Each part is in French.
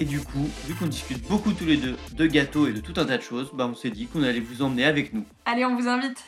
Et du coup, vu qu'on discute beaucoup tous les deux de gâteaux et de tout un tas de choses, bah on s'est dit qu'on allait vous emmener avec nous. Allez, on vous invite.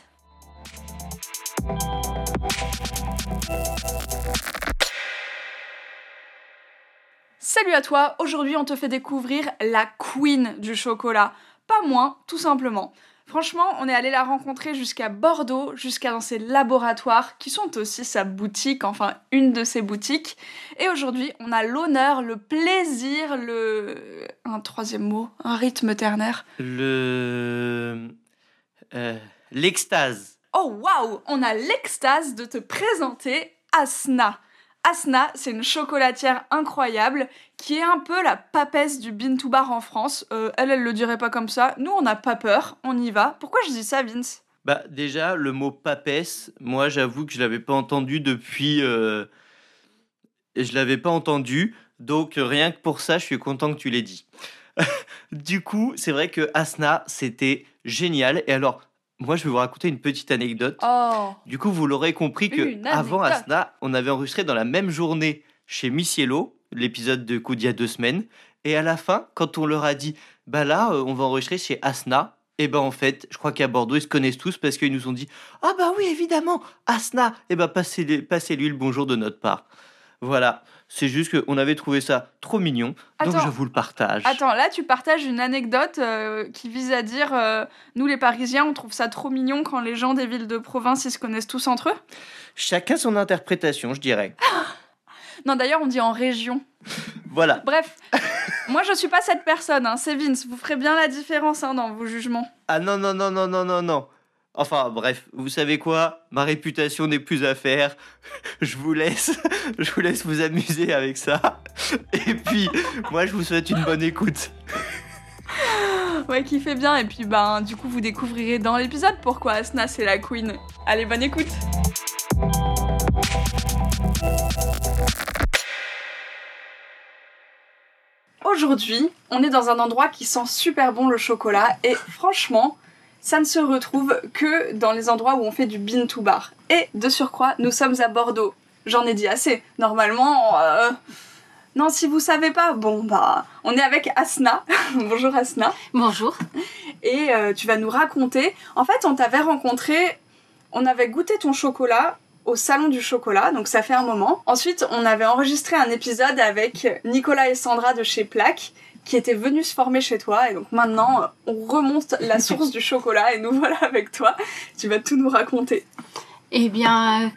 Salut à toi, aujourd'hui on te fait découvrir la queen du chocolat. Pas moins, tout simplement. Franchement, on est allé la rencontrer jusqu'à Bordeaux, jusqu'à dans ses laboratoires, qui sont aussi sa boutique, enfin une de ses boutiques. Et aujourd'hui, on a l'honneur, le plaisir, le... Un troisième mot, un rythme ternaire. Le... Euh, L'extase. Oh waouh On a l'extase de te présenter Asna. Asna, c'est une chocolatière incroyable qui est un peu la papesse du bean to bar en France. Euh, elle, elle le dirait pas comme ça. Nous, on n'a pas peur, on y va. Pourquoi je dis ça, Vince? Bah déjà, le mot papesse, moi j'avoue que je l'avais pas entendu depuis... Euh... Je l'avais pas entendu, donc rien que pour ça, je suis content que tu l'aies dit. du coup, c'est vrai que Asna, c'était génial. Et alors, moi, je vais vous raconter une petite anecdote. Oh Du coup, vous l'aurez compris que avant. Asna, on avait enregistré dans la même journée chez Missiello, l'épisode de coup d'il y a deux semaines. Et à la fin, quand on leur a dit, bah là, euh, on va enregistrer chez Asna, et ben en fait, je crois qu'à Bordeaux, ils se connaissent tous parce qu'ils nous ont dit, ah bah oui, évidemment, Asna, et ben passez-lui passez-lui le bonjour de notre part. Voilà, c'est juste qu'on avait trouvé ça trop mignon, donc Attends. je vous le partage. Attends, là, tu partages une anecdote euh, qui vise à dire euh, nous, les Parisiens, on trouve ça trop mignon quand les gens des villes de province, ils se connaissent tous entre eux? Chacun son interprétation, je dirais. Non, d'ailleurs, on dit en région. Voilà. Bref, moi, je suis pas cette personne, hein, c'est Vince. Vous ferez bien la différence hein, dans vos jugements. Ah non, non, non, non, non, non, non. Enfin, bref, vous savez quoi? Ma réputation n'est plus à faire. Je vous laisse, je vous laisse vous amuser avec ça. Et puis, moi, je vous souhaite une bonne écoute. Ouais, qui fait bien. Et puis, ben, du coup, vous découvrirez dans l'épisode pourquoi Asna, c'est la queen. Allez, bonne écoute. Aujourd'hui, on est dans un endroit qui sent super bon le chocolat et franchement, ça ne se retrouve que dans les endroits où on fait du bean to bar. Et de surcroît, nous sommes à Bordeaux. J'en ai dit assez. Normalement, euh, non, si vous savez pas, bon bah, on est avec Asna. Bonjour Asna. Bonjour. Et euh, tu vas nous raconter. En fait, on t'avait rencontré, on avait goûté ton chocolat au salon du chocolat, donc ça fait un moment. Ensuite, on avait enregistré un épisode avec Nicolas et Sandra de chez Plaque qui étaient venus se former chez toi et donc maintenant euh, on remonte la source du chocolat et nous voilà avec toi. Tu vas tout nous raconter. Eh bien, euh,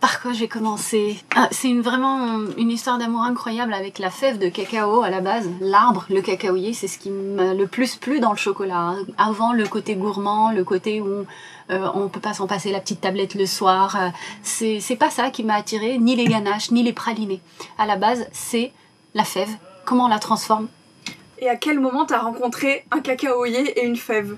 par quoi j'ai commencé? Ah, C'est une, vraiment une histoire d'amour incroyable avec la fève de cacao à la base. L'arbre, le cacaoyer, c'est ce qui m'a le plus plu dans le chocolat. hein. Avant le côté gourmand, le côté où euh, on peut pas s'en passer la petite tablette le soir. euh, c'est c'est pas ça qui m'a attiré, ni les ganaches, ni les pralinés. À la base, c'est la fève. Comment on la transforme? Et à quel moment t'as rencontré un cacaoyer et une fève?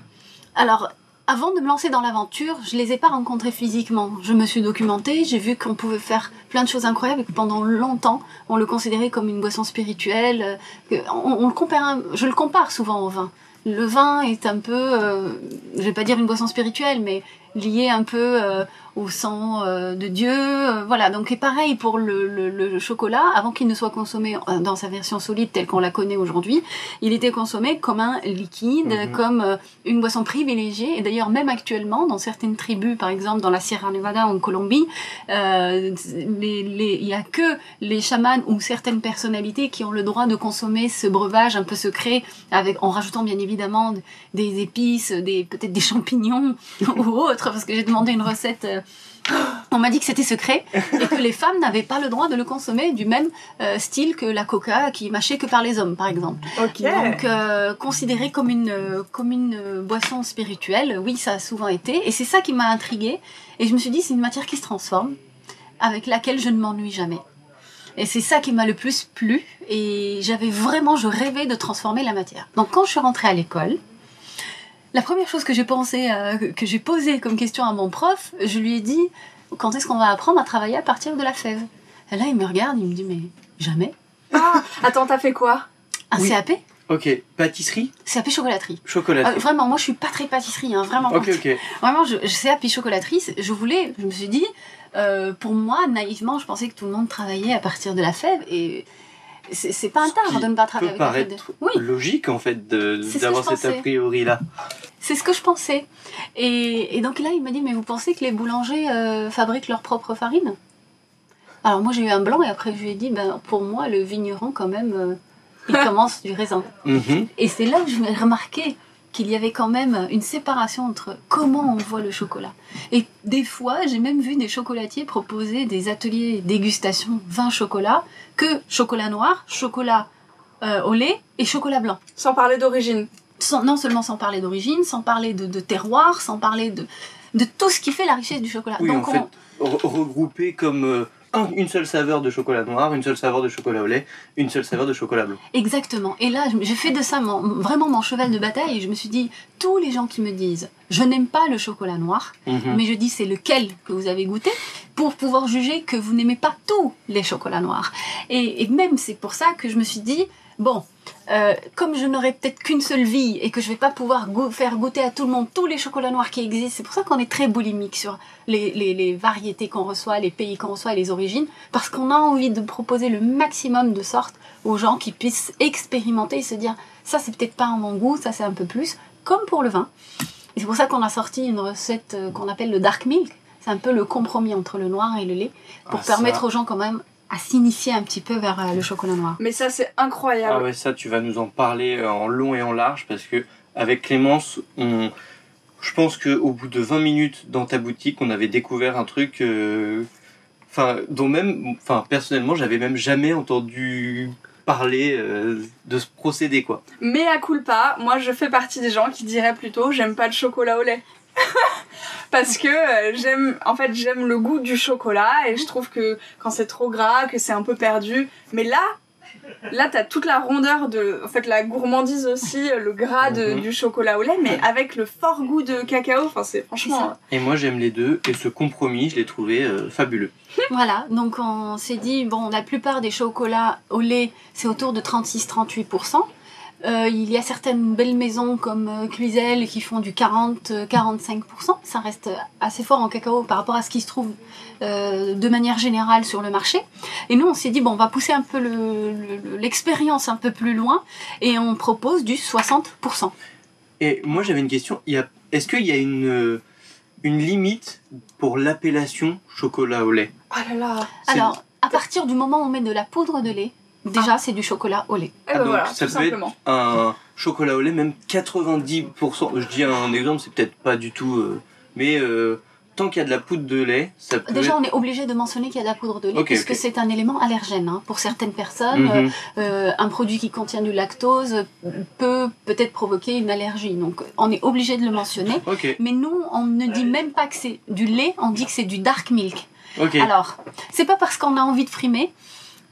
Alors, avant de me lancer dans l'aventure, je les ai pas rencontrés physiquement. Je me suis documentée, j'ai vu qu'on pouvait faire plein de choses incroyables et que pendant longtemps, on le considérait comme une boisson spirituelle. euh, On, on le compare, je le compare souvent au vin. Le vin est un peu, euh, je vais pas dire une boisson spirituelle, mais lié un peu euh, au sang euh, de Dieu. euh, voilà, donc et pareil pour le, le- le chocolat, avant qu'il ne soit consommé euh, dans sa version solide telle qu'on la connaît aujourd'hui, il était consommé comme un liquide, Mhm. comme euh, une boisson privilégiée. Et d'ailleurs, même actuellement, dans certaines tribus, par exemple dans la Sierra Nevada en Colombie, euh, les- les- il y a que les chamans ou certaines personnalités qui ont le droit de consommer ce breuvage un peu secret, avec en rajoutant bien évidemment des épices, des peut-être des champignons ou autres, parce que j'ai demandé une recette. on m'a dit que c'était secret et que les femmes n'avaient pas le droit de le consommer du même euh, style que la coca qui est mâchée que par les hommes, par exemple. Ok. Donc, euh, considéré comme une, euh, comme une euh, boisson spirituelle, oui, ça a souvent été. Et c'est ça qui m'a intriguée. Et je me suis dit, c'est une matière qui se transforme, avec laquelle je ne m'ennuie jamais. Et c'est ça qui m'a le plus plu. Et j'avais vraiment, je rêvais de transformer la matière. Donc, quand je suis rentrée à l'école, la première chose que j'ai pensé, euh, que- j'ai posée comme question à mon prof, je lui ai dit quand est-ce qu'on va apprendre à travailler à partir de la fève? Et là, il me regarde, il me dit mais jamais. Ah, attends, t'as fait quoi? Un Oui. CAP Ok, pâtisserie, CAP chocolaterie. chocolat. Euh, vraiment, moi je suis pas très pâtisserie, hein, vraiment. ok, ok. Vraiment, je, je CAP chocolaterie, je voulais, je me suis dit, euh, pour moi, naïvement, je pensais que tout le monde travaillait à partir de la fève et c'est pas un Ce tard de ne pas peut travailler avec la fève. paraître Oui, logique en fait ce que d'avoir je cet a priori là. c'est ce que je pensais. Et, et donc là, il m'a dit, mais vous pensez que les boulangers euh, fabriquent leur propre farine Alors moi, j'ai eu un blanc et après, je lui ai dit, ben, pour moi, le vigneron, quand même, euh, il commence du raisin. Mhm. Et c'est là où je me remarqué qu'il y avait quand même une séparation entre comment on voit le chocolat. Et des fois, j'ai même vu des chocolatiers proposer des ateliers dégustation vin chocolat que chocolat noir, chocolat euh, au lait et chocolat blanc. Sans parler d'origine. Sans- non seulement sans parler d'origine, sans parler de, de terroir, sans parler de, de tout ce qui fait la richesse du chocolat. Oui, Donc en on- fait, re- regroupé comme euh, un- une seule saveur de chocolat noir, une seule saveur de chocolat au lait, une seule saveur de chocolat blanc. Exactement. Et là, j'ai fait de ça mon- vraiment mon cheval de bataille et je me suis dit, tous les gens qui me disent, je n'aime pas le chocolat noir, Mhm. mais je dis c'est lequel que vous avez goûté pour pouvoir juger que vous n'aimez pas tous les chocolats noirs. Et, et même c'est pour ça que je me suis dit, bon, euh, comme je n'aurai peut-être qu'une seule vie et que je vais pas pouvoir go- faire goûter à tout le monde tous les chocolats noirs qui existent, c'est pour ça qu'on est très boulimique sur les, les- les variétés qu'on reçoit, les pays qu'on reçoit et les origines, parce qu'on a envie de proposer le maximum de sortes aux gens qui puissent expérimenter et se dire, ça c'est peut-être pas à mon goût, ça c'est un peu plus, comme pour le vin. Et c'est pour ça qu'on a sorti une recette euh, qu'on appelle le dark milk. C'est un peu le compromis entre le noir et le lait pour Ah, ça- permettre aux gens quand même à s'initier un petit peu vers euh, le chocolat noir. Mais ça, c'est incroyable. Ah ouais, ça, tu vas nous en parler euh, en long et en large parce que avec Clémence, on... je pense qu'au bout de 20 minutes dans ta boutique, on avait découvert un truc, euh, enfin, dont même, enfin, personnellement, j'avais même jamais entendu parler euh, de ce procédé, quoi. Mais à culpa, moi je fais partie des gens qui diraient plutôt j'aime pas le chocolat au lait. Parce que euh, j'aime, en fait, j'aime le goût du chocolat et je trouve que quand c'est trop gras, que c'est un peu perdu. Mais là, là t'as toute la rondeur de, en fait, la gourmandise aussi, le gras de- Mhm. du chocolat au lait, mais avec le fort goût de cacao. Enfin, c'est franchement. Et moi, j'aime les deux et ce compromis, je l'ai trouvé euh, fabuleux. Voilà, donc on s'est dit, bon, la plupart des chocolats au lait, c'est autour de 36-38%. Euh, il y a certaines belles maisons comme euh, Cluzel qui font du 40-45%. Ça reste assez fort en cacao par rapport à ce qui se trouve euh, de manière générale sur le marché. Et nous, on s'est dit, bon, on va pousser un peu le- le- l'expérience un peu plus loin et on propose du 60%. Et moi, j'avais une question. Il y a... Est-ce qu'il y a une, euh, une limite pour l'appellation chocolat au lait? Oh là là. Alors, à partir du moment où on met de la poudre de lait, déjà, c'est du chocolat au lait. Et Ah, ben donc, voilà, ça tout peut être simplement. un chocolat au lait, même 90%. Je dis un exemple, c'est peut-être pas du tout. euh, mais euh, tant qu'il y a de la poudre de lait, ça peut Déjà, être. on est obligé de mentionner qu'il y a de la poudre de lait, Ok, puisque ok. c'est un élément allergène. hein. Pour certaines personnes, Mhm. euh, un produit qui contient du lactose peut peut-être provoquer une allergie. Donc, on est obligé de le mentionner. Mais nous, on ne dit même pas que c'est du lait, on dit que c'est du dark milk. Alors, c'est pas parce qu'on a envie de frimer,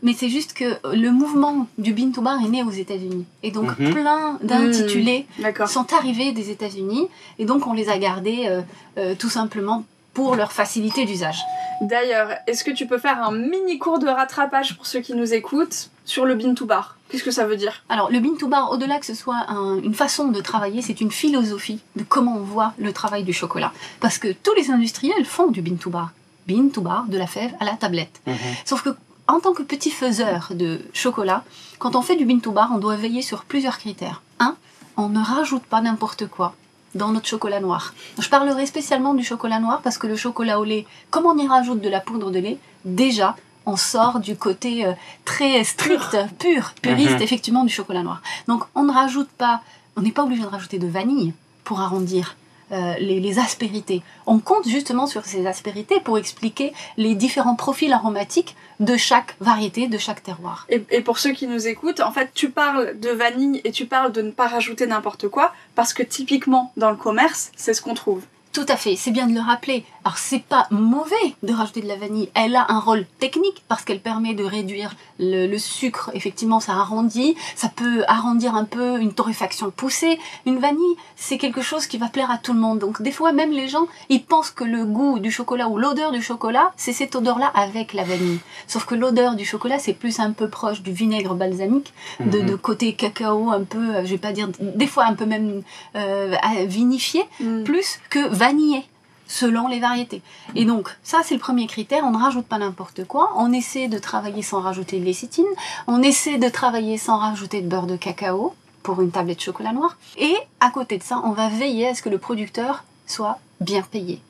mais c'est juste que le mouvement du bean to bar est né aux États-Unis. Et donc, Mhm. plein d'intitulés D'accord. sont arrivés des États-Unis, et donc on les a gardés euh, euh, tout simplement pour leur facilité d'usage. D'ailleurs, est-ce que tu peux faire un mini cours de rattrapage pour ceux qui nous écoutent sur le bean to bar Qu'est-ce que ça veut dire? Alors, le bean to bar, au-delà que ce soit un- une façon de travailler, c'est une philosophie de comment on voit le travail du chocolat. Parce que tous les industriels font du bean to bar. Bean to bar, de la fève à la tablette. Mhm. Sauf que, en tant que petit faiseur de chocolat, quand on fait du bean to bar, on doit veiller sur plusieurs critères. Un, on ne rajoute pas n'importe quoi dans notre chocolat noir. Je parlerai spécialement du chocolat noir parce que le chocolat au lait, comme on y rajoute de la poudre de lait, déjà, on sort du côté euh, très strict, pur, puriste, Mhm. effectivement, du chocolat noir. Donc, on ne rajoute pas, on n'est pas obligé de rajouter de vanille pour arrondir euh, les, les aspérités. On compte justement sur ces aspérités pour expliquer les différents profils aromatiques de chaque variété, de chaque terroir. et, et pour ceux qui nous écoutent, en fait, tu parles de vanille et tu parles de ne pas rajouter n'importe quoi parce que typiquement dans le commerce, c'est ce qu'on trouve. Tout à fait, c'est bien de le rappeler. Alors c'est pas mauvais de rajouter de la vanille. Elle a un rôle technique parce qu'elle permet de réduire le, le, sucre. Effectivement, ça arrondit. Ça peut arrondir un peu une torréfaction poussée. Une vanille, c'est quelque chose qui va plaire à tout le monde. Donc des fois, même les gens, ils pensent que le goût du chocolat ou l'odeur du chocolat, c'est cette odeur-là avec la vanille. Sauf que l'odeur du chocolat, c'est plus un peu proche du vinaigre balsamique, de, de, côté cacao, un peu, je vais pas dire, des fois un peu même euh, vinifié, mm. plus que vanille vanillé selon les variétés. Et donc, ça, c'est le premier critère. On ne rajoute pas n'importe quoi. On essaie de travailler sans rajouter de lécithine. On essaie de travailler sans rajouter de beurre de cacao pour une tablette de chocolat noir. Et à côté de ça, on va veiller à ce que le producteur soit bien payé.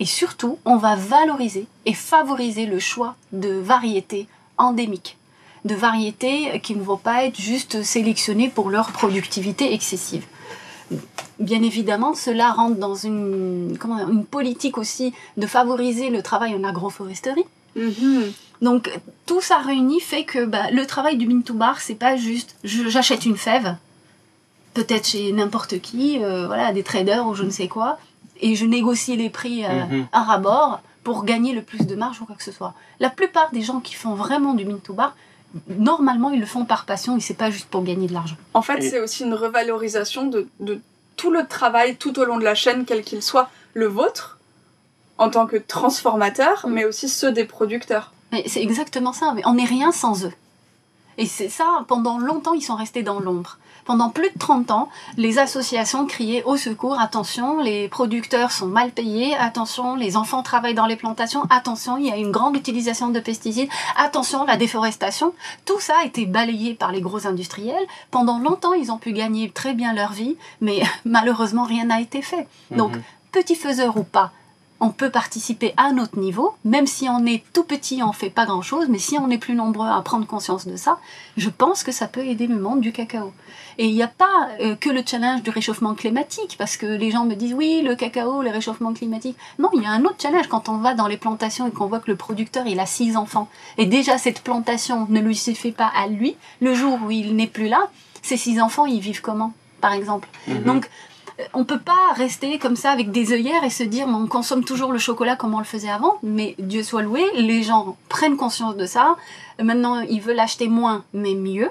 Et surtout, on va valoriser et favoriser le choix de variétés endémiques, de variétés qui ne vont pas être juste sélectionnées pour leur productivité excessive bien évidemment, cela rentre dans une, comment, une politique aussi de favoriser le travail en agroforesterie. Mm-hmm. Donc tout ça réuni fait que bah, le travail du bin to bar, c'est pas juste j'achète une fève, peut-être chez n'importe qui, euh, voilà, des traders ou je ne sais quoi, et je négocie les prix euh, mm-hmm. à rabord pour gagner le plus de marge ou quoi que ce soit. La plupart des gens qui font vraiment du bin to bar, normalement ils le font par passion et c'est pas juste pour gagner de l'argent. En fait, c'est aussi une revalorisation de, de tout le travail tout au long de la chaîne, quel qu'il soit, le vôtre, en tant que transformateur, mm. mais aussi ceux des producteurs. C'est exactement ça, mais on n'est rien sans eux. Et c'est ça, pendant longtemps, ils sont restés dans l'ombre. Pendant plus de 30 ans, les associations criaient au secours, attention, les producteurs sont mal payés, attention, les enfants travaillent dans les plantations, attention, il y a une grande utilisation de pesticides, attention, la déforestation. Tout ça a été balayé par les gros industriels. Pendant longtemps, ils ont pu gagner très bien leur vie, mais malheureusement, rien n'a été fait. Donc, mhm. petit faiseur ou pas, on peut participer à notre niveau, même si on est tout petit, on fait pas grand chose, mais si on est plus nombreux à prendre conscience de ça, je pense que ça peut aider le monde du cacao. Et il n'y a pas euh, que le challenge du réchauffement climatique, parce que les gens me disent oui, le cacao, le réchauffement climatique. Non, il y a un autre challenge quand on va dans les plantations et qu'on voit que le producteur, il a six enfants. Et déjà, cette plantation ne lui suffit pas à lui. Le jour où il n'est plus là, ces six enfants, ils vivent comment, par exemple? Mhm. Donc, on peut pas rester comme ça avec des œillères et se dire on consomme toujours le chocolat comme on le faisait avant, mais Dieu soit loué, les gens prennent conscience de ça. Maintenant, ils veulent acheter moins, mais mieux.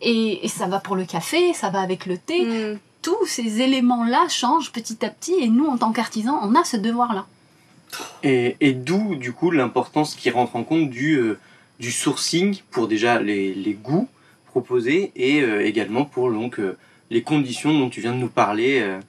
Et, ça va pour le café, ça va avec le thé. Mm. Tous ces éléments-là changent petit à petit et nous, en tant qu'artisans, on a ce devoir-là. Et, d'où, du coup, l'importance qui rentre en compte du, euh, du sourcing pour déjà les, goûts proposés et euh, également pour donc, euh, les conditions dont tu viens de nous parler euh,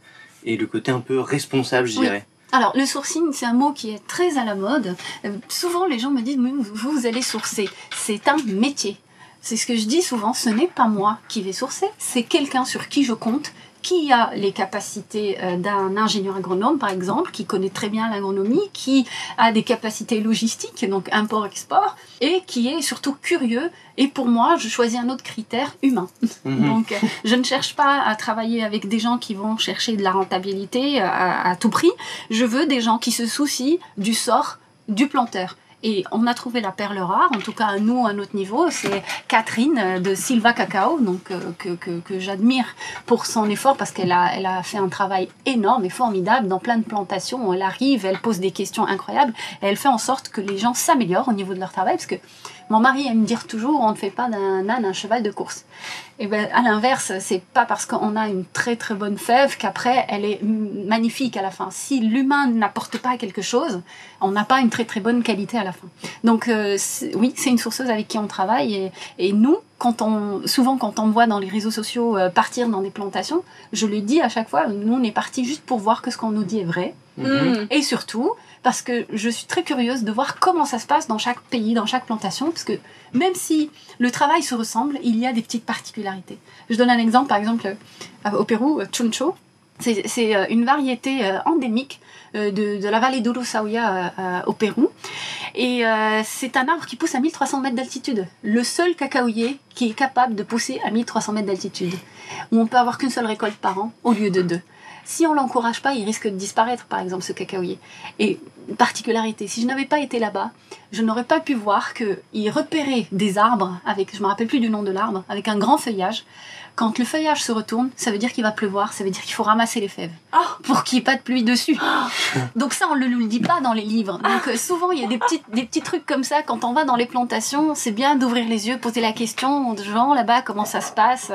et le côté un peu responsable, je dirais. Alors, le sourcing, c'est un mot qui est très à la mode. Euh, souvent, les gens me disent, vous, vous allez sourcer. C'est un métier. C'est ce que je dis souvent, ce n'est pas moi qui vais sourcer, c'est quelqu'un sur qui je compte, qui a les capacités euh, d'un ingénieur agronome, par exemple, qui connaît très bien l'agronomie, qui a des capacités logistiques, donc import-export, et qui est surtout curieux. Et pour moi, je choisis un autre critère humain. Mhm. Donc, euh, je ne cherche pas à travailler avec des gens qui vont chercher de la rentabilité euh, à tout prix. Je veux des gens qui se soucient du sort du planteur. Et on a trouvé la perle rare, en tout cas nous à notre niveau, c'est Catherine euh, de Silva Cacao, euh, que, j'admire pour son effort parce qu'elle a, a fait un travail énorme et formidable dans plein de plantations. Elle arrive, elle pose des questions incroyables et elle fait en sorte que les gens s'améliorent au niveau de leur travail parce que mon mari aime dire toujours on ne fait pas d'un âne un cheval de course. Et ben à l'inverse, c'est pas parce qu'on a une très très bonne fève qu'après elle est magnifique à la fin. Si l'humain n'apporte pas quelque chose, on n'a pas une très très bonne qualité à la fin. Donc euh, oui, c'est une sourceuse avec qui on travaille et, nous, quand on, souvent quand on me voit dans les réseaux sociaux euh, partir dans des plantations, je le dis à chaque fois, nous on est parti juste pour voir que ce qu'on nous dit est vrai. Mm-hmm. Et surtout, parce que je suis très curieuse de voir comment ça se passe dans chaque pays, dans chaque plantation, parce que même si le travail se ressemble, il y a des petites particularités. Je donne un exemple, par exemple, euh, au Pérou, euh, chuncho, c'est une variété endémique de, la vallée d'Urusauya au Pérou. Et c'est un arbre qui pousse à 1300 mètres d'altitude. Le seul cacaoyer qui est capable de pousser à 1300 mètres d'altitude. Où on peut avoir qu'une seule récolte par an au lieu de deux. Si on l'encourage pas, il risque de disparaître, par exemple, ce cacaoyer. Et particularité, si je n'avais pas été là-bas, je n'aurais pas pu voir qu'il repérait des arbres avec, je me rappelle plus du nom de l'arbre, avec un grand feuillage, Quand le feuillage se retourne, ça veut dire qu'il va pleuvoir, ça veut dire qu'il faut ramasser les fèves Ah. pour qu'il n'y ait pas de pluie dessus. Donc ça, on ne le dit pas dans les livres. Donc euh, souvent, il y a des petits, des petits trucs comme ça. Quand on va dans les plantations, c'est bien d'ouvrir les yeux, poser la question aux gens là-bas, comment ça se passe,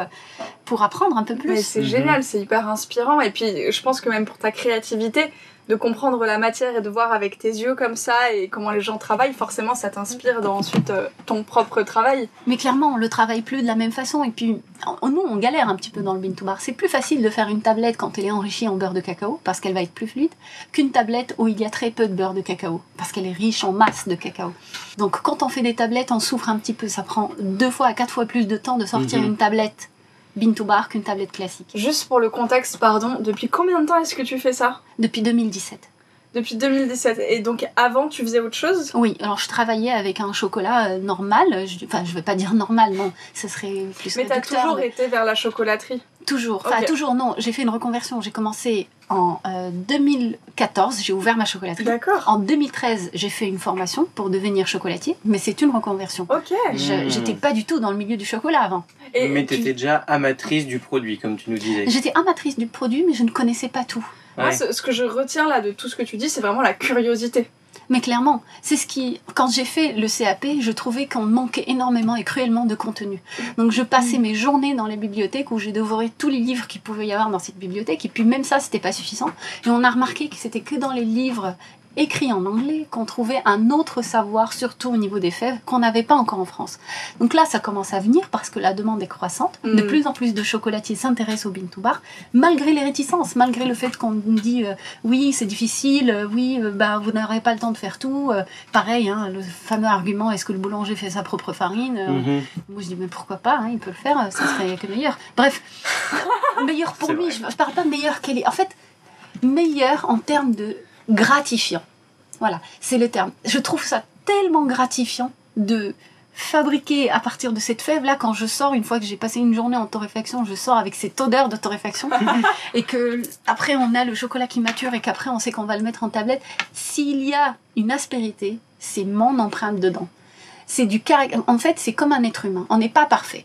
pour apprendre un peu Mais plus. c'est Mhm. génial, c'est hyper inspirant. Et puis, je pense que même pour ta créativité, de comprendre la matière et de voir avec tes yeux comme ça et comment les gens travaillent, forcément, ça t'inspire dans ensuite euh, ton propre travail. Mais clairement, on le travaille plus de la même façon. Et puis, on- nous, on galère un petit peu dans le bean to bar. C'est plus facile de faire une tablette quand elle est enrichie en beurre de cacao, parce qu'elle va être plus fluide, qu'une tablette où il y a très peu de beurre de cacao, parce qu'elle est riche en masse de cacao. Donc, quand on fait des tablettes, on souffre un petit peu. Ça prend deux fois à quatre fois plus de temps de sortir Mhm. une tablette bean to bar qu'une tablette classique. Juste pour le contexte, pardon, depuis combien de temps est-ce que tu fais ça? Depuis 2017. Depuis 2017. Et donc, avant, tu faisais autre chose? Oui, alors je travaillais avec un chocolat euh, normal. Je, enfin, je vais pas dire normal, non, ce serait plus Mais t'as toujours mais- été vers la chocolaterie. Toujours, enfin toujours non. J'ai fait une reconversion. J'ai commencé en euh, 2014, j'ai ouvert ma chocolaterie. D'accord. En 2013, j'ai fait une formation pour devenir chocolatier, mais c'est une reconversion. Ok. Hmm. J'étais pas du tout dans le milieu du chocolat avant. Et Mais tu- t'étais déjà amatrice du produit, comme tu nous disais. J'étais amatrice du produit, mais je ne connaissais pas tout. Moi, ce que je retiens là de tout ce que tu dis, c'est vraiment la curiosité. Mais clairement, c'est ce qui, quand j'ai fait le CAP, je trouvais qu'on manquait énormément et cruellement de contenu. Donc je passais mes journées dans les bibliothèques où j'ai dévoré tous les livres qu'il pouvait y avoir dans cette bibliothèque. Et puis même ça, c'était pas suffisant. Et on a remarqué que c'était que dans les livres écrits en anglais qu'on trouvait un autre savoir, surtout au niveau des fèves, qu'on n'avait pas encore en France. Donc là, ça commence à venir parce que la demande est croissante. De Mm. plus en plus de chocolatiers s'intéressent au bean to bar, malgré les réticences, malgré le fait qu'on nous dit euh, oui, c'est difficile, euh, oui, euh, bah, vous n'aurez pas le temps de faire tout. Pareil, hein, le fameux argument est-ce que le boulanger fait sa propre farine Mhm. Moi, je dis mais pourquoi pas, hein, il peut le faire, ça serait que meilleur. Bref, meilleur pour lui, je, je parle pas de meilleur qu'elle est. En fait, meilleur en termes de gratifiant. Voilà, c'est le terme. Je trouve ça tellement gratifiant de fabriquer à partir de cette fève là quand je sors une fois que j'ai passé une journée en torréfaction je sors avec cette odeur de torréfaction. Et que après on a le chocolat qui mature et qu'après on sait qu'on va le mettre en tablette. S'il y a une aspérité c'est mon empreinte dedans. C'est du caractère en fait c'est comme un être humain. On n'est pas parfait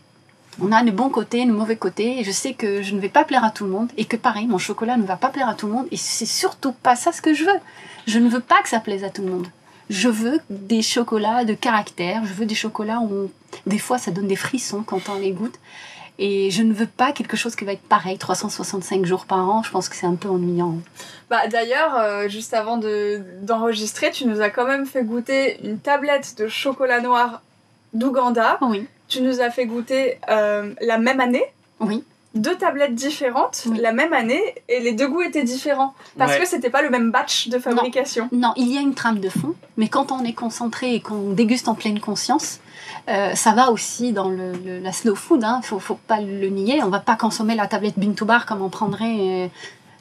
on a les bons côtés, les mauvais côtés, et je sais que je ne vais pas plaire à tout le monde, et que pareil, mon chocolat ne va pas plaire à tout le monde, et c'est surtout pas ça ce que je veux. Je ne veux pas que ça plaise à tout le monde. Je veux des chocolats de caractère, je veux des chocolats où des fois ça donne des frissons quand on les goûte, et je ne veux pas quelque chose qui va être pareil 365 jours par an, je pense que c'est un peu ennuyant. Bah d'ailleurs, euh, juste avant de d'enregistrer, tu nous as quand même fait goûter une tablette de chocolat noir d'Ouganda. Oui, Tu nous as fait goûter euh, la même année, oui, deux tablettes différentes, Oui. la même année, et les deux goûts étaient différents. Parce Ouais. que c'était pas le même batch de fabrication. Non, il y a une trame de fond, mais quand on est concentré et qu'on déguste en pleine conscience, euh, ça va aussi dans le, le- la slow food. Hein, faut, faut pas le nier. On va pas consommer la tablette bean to bar comme on prendrait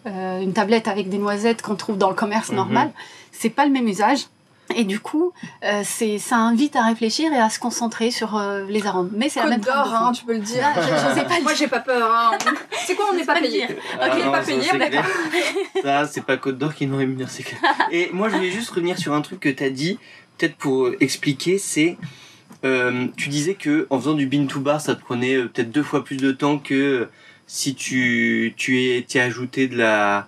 euh, une tablette avec des noisettes qu'on trouve dans le commerce Mhm. normal. C'est pas le même usage. Et du coup, euh, c'est, ça invite à réfléchir et à se concentrer sur euh, les arômes. Mais c'est la Côte même d'or, hein, tu peux le dire. Ah, je- j'osais pas le Moi j'ai pas peur. Hein. C'est quoi, on n'est pas payé dire. Ah Ok, non, pas ça, payé, c'est d'accord. Ça, c'est pas Côte d'Or qui nous rémunère, c'est clair. Et moi, je voulais juste revenir sur un truc que t'as dit, peut-être pour expliquer, c'est. euh, tu disais que en faisant du bean to bar, ça te prenait euh, peut-être deux fois plus de temps que euh, si tu tu es t'y as ajouté de la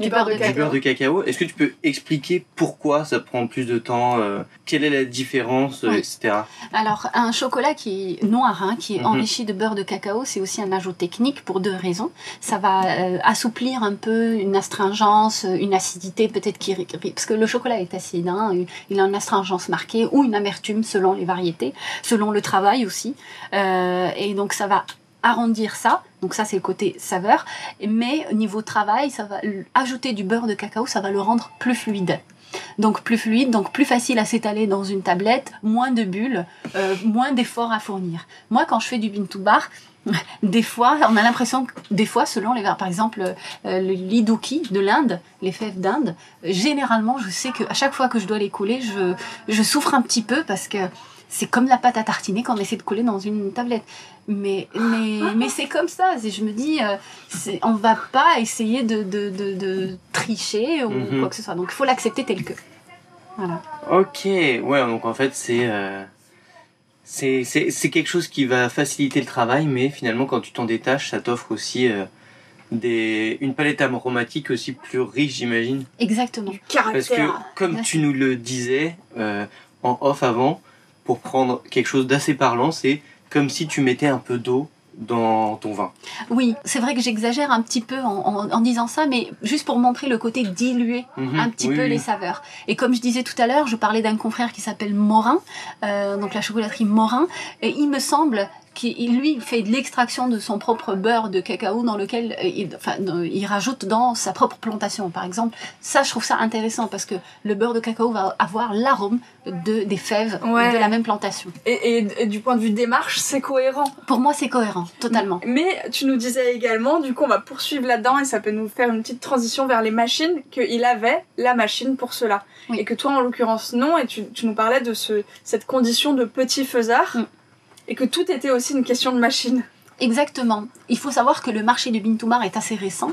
Du beurre de du cacao. beurre de cacao. Est-ce que tu peux expliquer pourquoi ça prend plus de temps euh, Quelle est la différence, euh, Oui. etc. Alors, un chocolat qui est noir, hein, qui est Mhm. enrichi de beurre de cacao, c'est aussi un ajout technique pour deux raisons. Ça va euh, assouplir un peu une astringence, une acidité peut-être qui... Parce que le chocolat est acide, hein, il a une astringence marquée ou une amertume selon les variétés, selon le travail aussi. Euh, et donc, ça va arrondir ça. Donc ça, c'est le côté saveur. Mais au niveau travail, ça va ajouter du beurre de cacao, ça va le rendre plus fluide. Donc plus fluide, donc plus facile à s'étaler dans une tablette, moins de bulles, euh, moins d'efforts à fournir. Moi, quand je fais du bean to bar, des fois, on a l'impression que, des fois, selon les par exemple, euh, le liduki de l'Inde, les fèves d'Inde, euh, généralement, je sais que à chaque fois que je dois les couler, je souffre un petit peu parce que c'est comme la pâte à tartiner qu'on essaie de coller dans une tablette. Mais, mais, mais c'est comme ça. Je me dis, euh, on va pas essayer de, de, de, de tricher ou Mhm. quoi que ce soit. Donc il faut l'accepter tel que. Voilà. Ok, ouais, donc en fait, c'est. euh, C'est c'est- c'est quelque chose qui va faciliter le travail, mais finalement, quand tu t'en détaches, ça t'offre aussi euh, des, une palette aromatique aussi plus riche, j'imagine. Exactement. Du Parce que, caractère. comme tu nous le disais euh, en off avant, pour prendre quelque chose d'assez parlant, c'est comme si tu mettais un peu d'eau dans ton vin. Oui, c'est vrai que j'exagère un petit peu en, en- en disant ça, mais juste pour montrer le côté dilué Mhm. un petit Oui, peu oui. les saveurs. Et comme je disais tout à l'heure, je parlais d'un confrère qui s'appelle Morin, euh, donc la chocolaterie Morin, et il me semble qu'il lui fait de l'extraction de son propre beurre de cacao dans lequel euh, il, enfin, il rajoute dans sa propre plantation, par exemple. Ça, je trouve ça intéressant parce que le beurre de cacao va avoir l'arôme de, des fèves Ouais. de la même plantation. Et, et- et du point de vue démarche, c'est cohérent. Pour moi, c'est cohérent, totalement. Mais tu nous disais également, du coup, on va poursuivre là-dedans et ça peut nous faire une petite transition vers les machines, qu'il avait la machine pour cela. Oui. Et que toi, en l'occurrence, non. Et tu, tu nous parlais de ce, cette condition de petit faisard. Mm. Et que tout était aussi une question de machine. Exactement. Il faut savoir que le marché du Bintoumar est assez récent.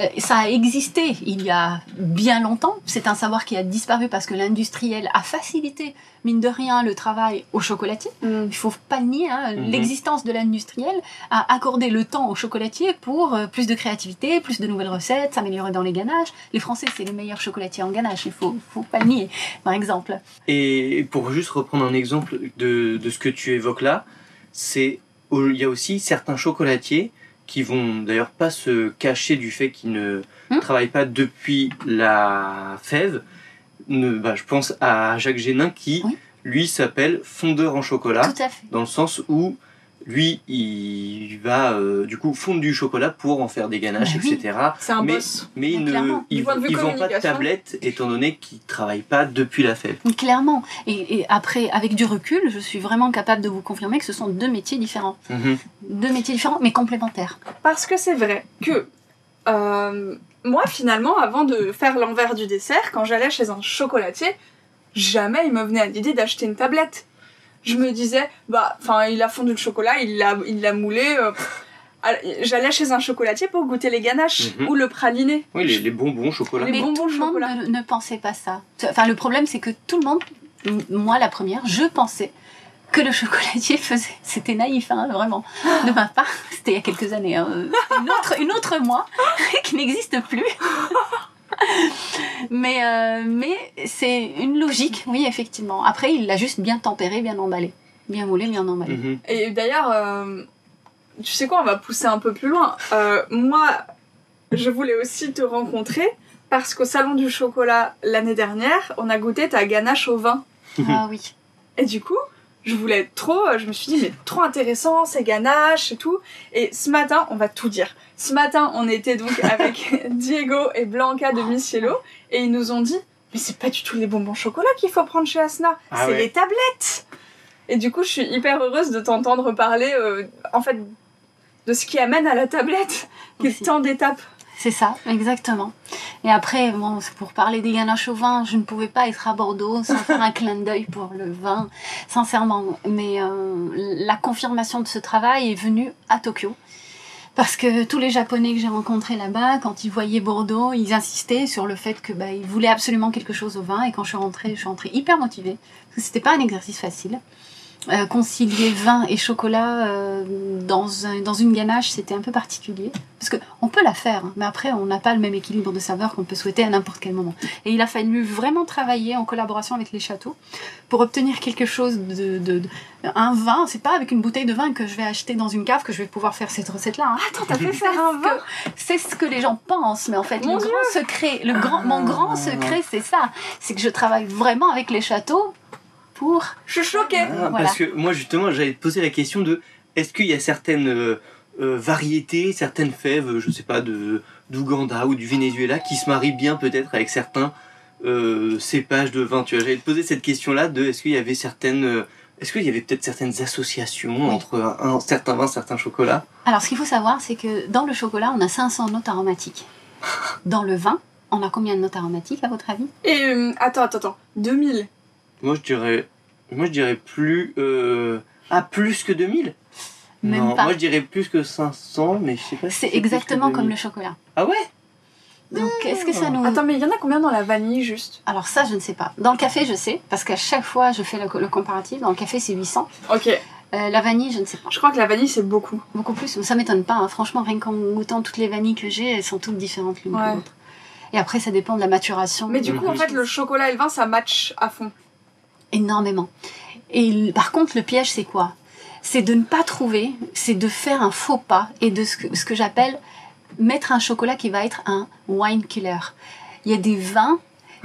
Euh, ça a existé il y a bien longtemps. C'est un savoir qui a disparu parce que l'industriel a facilité, mine de rien, le travail au chocolatier. Il faut pas le nier, hein, Mhm. l'existence de l'industriel a accordé le temps au chocolatier pour euh, plus de créativité, plus de nouvelles recettes, s'améliorer dans les ganaches. Les Français, c'est les meilleurs chocolatiers en ganache, il faut, faut pas le nier, par exemple. Et pour juste reprendre un exemple de, de ce que tu évoques là, c'est il y a aussi certains chocolatiers qui vont d'ailleurs pas se cacher du fait qu'ils ne Hmm. travaillent pas depuis la fève. Ne, bah, je pense à Jacques Génin qui, Oui. lui, s'appelle fondeur en chocolat, Tout à fait. dans le sens où lui, il va euh, du coup fondre du chocolat pour en faire des ganaches, Bah oui. etc. C'est un Mais- boss. Mais ne vend pas de tablette étant donné qu'il travaille pas depuis la fève. Clairement. Et, et après, avec du recul, je suis vraiment capable de vous confirmer que ce sont deux métiers différents. Mhm. Deux métiers différents, mais complémentaires. Parce que c'est vrai que euh, moi, finalement, avant de faire l'envers du dessert, quand j'allais chez un chocolatier, jamais il me venait à l'idée d'acheter une tablette. Je me disais, bah, enfin, il a fondu le chocolat, il l'a, il l'a moulé. euh, J'allais chez un chocolatier pour goûter les ganaches Mhm. ou le praliné. Oui, les, les bonbons chocolat. Les mais bonbons tout le monde chocolat. ne, ne pensait pas ça. Enfin, le problème, c'est que tout le monde, moi la première, je pensais que le chocolatier faisait. C'était naïf, hein, vraiment. De ma part, c'était il y a quelques années. hein. Une, autre, une autre moi qui n'existe plus. mais euh, mais c'est une logique, oui, effectivement. Après, il l'a juste bien tempéré, bien emballé. Bien moulé, bien emballé. Mhm. Et d'ailleurs, euh, tu sais quoi, on va pousser un peu plus loin. Euh, moi, je voulais aussi te rencontrer parce qu'au Salon du Chocolat l'année dernière, on a goûté ta ganache au vin. Ah oui. Et du coup, je voulais trop, je me suis dit, mais trop intéressant, ces ganaches et tout. Et ce matin, on va tout dire. Ce matin, on était donc avec Diego et Blanca de Missiello et ils nous ont dit, mais c'est pas du tout les bonbons chocolat qu'il faut prendre chez Asna, Ah c'est ouais. les tablettes. Et du coup, je suis hyper heureuse de t'entendre parler, euh, en fait, de ce qui amène à la tablette, qui est tant d'étapes. C'est ça, exactement. Et après, bon, pour parler des ganaches au vin, je ne pouvais pas être à Bordeaux sans faire un clin d'œil pour le vin, sincèrement. Mais euh, la confirmation de ce travail est venue à Tokyo. Parce que tous les Japonais que j'ai rencontrés là-bas, quand ils voyaient Bordeaux, ils insistaient sur le fait que bah, ils voulaient absolument quelque chose au vin. Et quand je suis rentrée, je suis rentrée hyper motivée. Parce que c'était pas un exercice facile. Euh, concilier vin et chocolat euh, dans, un- dans une ganache, c'était un peu particulier. Parce que on peut la faire, hein, mais après, on n'a pas le même équilibre de saveur qu'on peut souhaiter à n'importe quel moment. Et il a fallu vraiment travailler en collaboration avec les châteaux pour obtenir quelque chose de, de- de- un vin. C'est pas avec une bouteille de vin que je vais acheter dans une cave que je vais pouvoir faire cette recette-là. hein. Attends, t'as fait faire un vin? C'est ce que les gens pensent, mais en fait, Mon le grand secret, le grand, mon grand secret, c'est ça. C'est que je travaille vraiment avec les châteaux pour. Je suis choquée. Ah, Voilà. Parce que moi, justement, j'allais te poser la question de est-ce qu'il y a certaines euh, euh, variétés, certaines fèves, je sais pas, de d'Ouganda ou du Venezuela qui se marient bien peut-être avec certains euh, cépages de vin? Tu vois, j'allais te poser cette question-là de est-ce qu'il y avait certaines. euh, est-ce qu'il y avait peut-être certaines associations entre un, un certain vin, certains chocolats? Alors, ce qu'il faut savoir, c'est que dans le chocolat, on a 500 notes aromatiques. Dans le vin, on a combien de notes aromatiques, à votre avis? Et euh, attends, attends, attends. 2000. Moi, je dirais. Moi, je dirais plus. euh, Ah, plus que 2000 Même Non, pas. moi je dirais plus que 500, mais je sais pas si C'est exactement comme 2000. le chocolat. Ah ouais? Donc, est-ce que ça nous... Attends, mais il y en a combien dans la vanille juste? Alors ça, je ne sais pas. Dans le café, je sais, parce qu'à chaque fois, je fais le, le comparatif. Dans le café, c'est 800. Ok. Euh, la vanille, je ne sais pas. Je crois que la vanille c'est beaucoup. Beaucoup plus. Ça m'étonne pas. hein. Franchement, rien qu'en goûtant toutes les vanilles que j'ai, elles sont toutes différentes l'une Ouais. de l'autre. Et après, ça dépend de la maturation. Mais du coup, en Mhm. fait, le chocolat et le vin ça match à fond. Énormément. Et par contre, le piège, c'est quoi? C'est de ne pas trouver, c'est de faire un faux pas et de ce que, ce que j'appelle mettre un chocolat qui va être un wine killer. Il y a des vins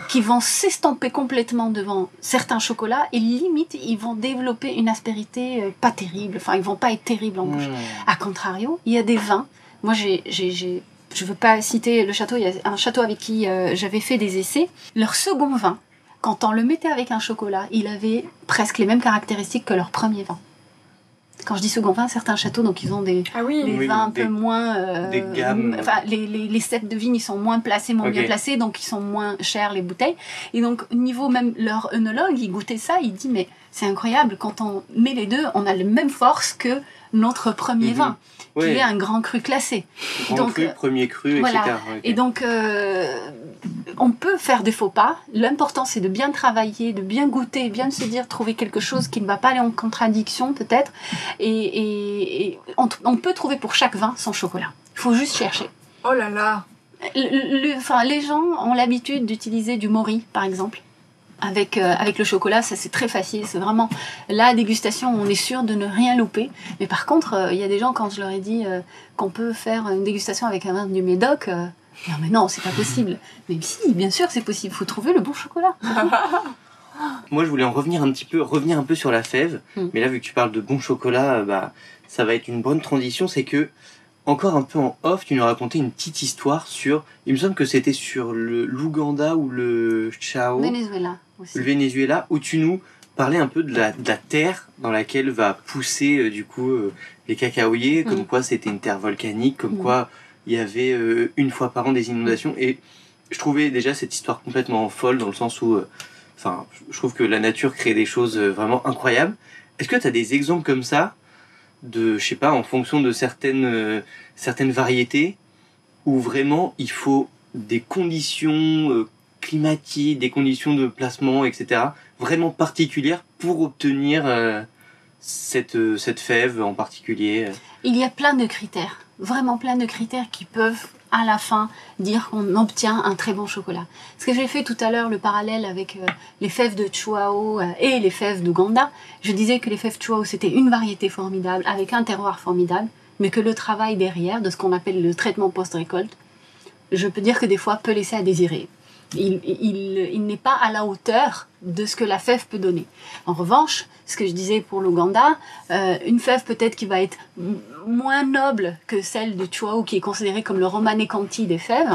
qui vont s'estomper complètement devant certains chocolats et limite, ils vont développer une aspérité euh, pas terrible. Enfin, ils vont pas être terribles en bouche. A contrario, il y a des vins. Moi, j'ai, j'ai, j'ai- je veux pas citer le château. Il y a un château avec qui euh, j'avais fait des essais. Leur second vin, quand on le mettait avec un chocolat, il avait presque les mêmes caractéristiques que leur premier vin. Quand je dis second vin, certains châteaux, donc ils ont des, Ah oui. des Oui, vins un des- peu moins. euh, des gammes. Enfin, les, les, les cèpes de vigne, ils sont moins placés, moins bien placés, donc ils sont moins chers, les bouteilles. Et donc, au niveau même, leur œnologue, il goûtait ça, il dit, mais c'est incroyable, quand on met les deux, on a la même force que notre premier Mhm. vin, qui Ouais, est un grand cru classé. grand donc, cru, euh, premier cru, voilà. etc. Et donc, euh, on peut faire des faux pas. L'important, c'est de bien travailler, de bien goûter, bien se dire, trouver quelque chose qui ne va pas aller en contradiction, peut-être. Et, et- et on, on peut trouver pour chaque vin son chocolat. Il faut juste chercher. Oh là là. Le- le- enfin, les gens ont l'habitude d'utiliser du mori, par exemple. Avec, euh, avec le chocolat, ça c'est très facile. C'est vraiment la dégustation, on est sûr de ne rien louper. Mais par contre, euh, il y a des gens, quand je leur ai dit euh, qu'on peut faire une dégustation avec un vin du Médoc, non mais non, c'est pas possible. Mais si, bien sûr, c'est possible. Il faut trouver le bon chocolat. Moi, je voulais en revenir un petit peu, revenir un peu sur la fève. Mm. Mais là, vu que tu parles de bon chocolat, bah, ça va être une bonne transition. C'est que, encore un peu en off, tu nous racontais une petite histoire sur. Il me semble que c'était sur le l'Ouganda ou le Chao, Venezuela aussi. le Venezuela, où tu nous parlais un peu de la, de la terre dans laquelle va pousser euh, du coup euh, les cacaoyers, comme Mm. quoi c'était une terre volcanique, comme Mm. quoi il y avait euh, une fois par an des inondations. Et je trouvais déjà cette histoire complètement folle dans le sens où, enfin, je trouve que la nature crée des choses vraiment incroyables. Est-ce que tu as des exemples comme ça de, je sais pas, en fonction de certaines, certaines variétés où vraiment il faut des conditions des conditions de placement, etc., vraiment particulières pour obtenir euh, cette, euh, cette fève en particulier euh. Il y a plein de critères, vraiment plein de critères qui peuvent à la fin dire qu'on obtient un très bon chocolat. Ce que j'ai fait tout à l'heure, le parallèle avec les fèves de Chuao et les fèves d'Ouganda, je disais que les fèves Chuao c'était une variété formidable avec un terroir formidable, mais que le travail derrière de ce qu'on appelle le traitement post-récolte, je peux dire que des fois peut laisser à désirer. Il, il, il n'est pas à la hauteur de ce que la fève peut donner. En revanche, ce que je disais pour l'Ouganda, euh, une fève peut-être qui va être moins noble que celle de Chuao, qui est considérée comme le Romanée Conti des fèves,